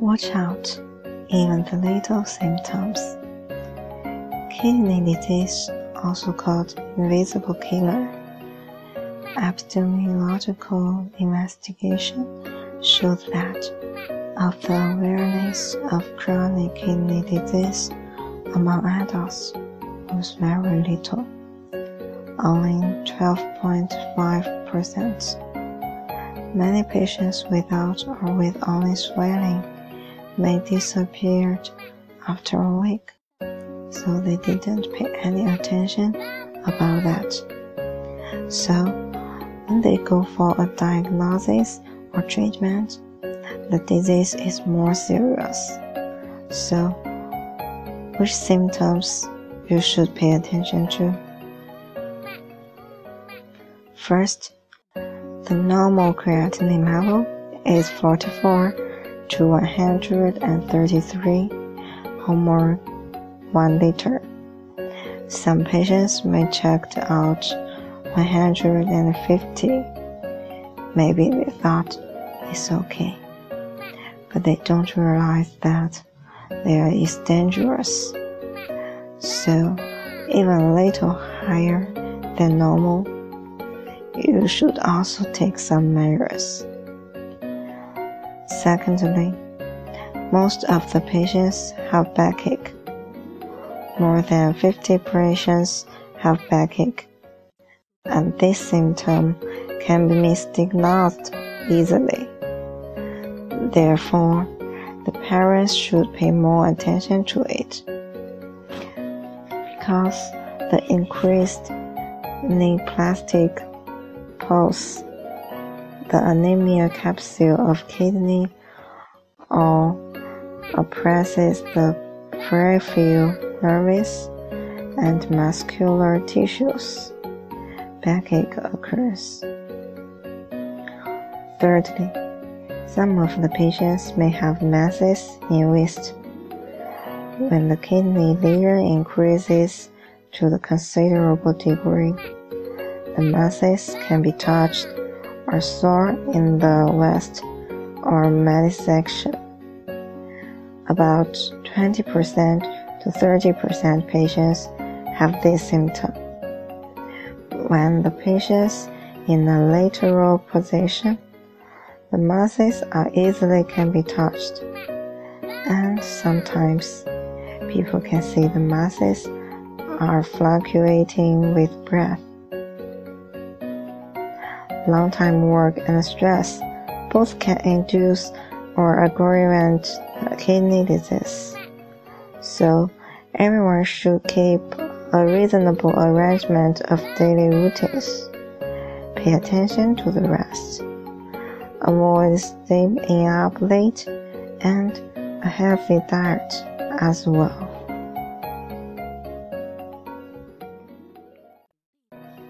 watch out, even the little symptoms. Kidney disease, also called invisible killer. Epidemiological investigation showed that of the awareness of chronic kidney disease among adults was very little, only 12.5%. Many patients without or with only swelling may disappear after a week, so they didn't pay any attention about that. So, when they go for a diagnosis or treatment, the disease is more serious. So, which symptoms you should pay attention to? First, the normal creatinine level is 44 to 133 or more 1 liter. Some patients may check out 150. Maybe they thought it's okay, but they don't realize that there is dangerous. So, even a little higher than normal you should also take some measures. Secondly, most of the patients have backache. More than 50 patients have backache, and this symptom can be misdiagnosed easily. Therefore, the parents should pay more attention to it because the increased neoplastic pulse, the anemia capsule of kidney, or oppresses the peripheral nervous and muscular tissues. Backache occurs. Thirdly, some of the patients may have masses in waist. When the kidney layer increases to the considerable degree, the masses can be touched or sore in the waist or midsection. About 20% to 30% patients have this symptom. When the patient's in a lateral position, the masses are easily can be touched, and sometimes people can see the masses are fluctuating with breath long time work and stress both can induce or aggravate kidney disease. So everyone should keep a reasonable arrangement of daily routines. Pay attention to the rest. Avoid staying up late and a healthy diet as well.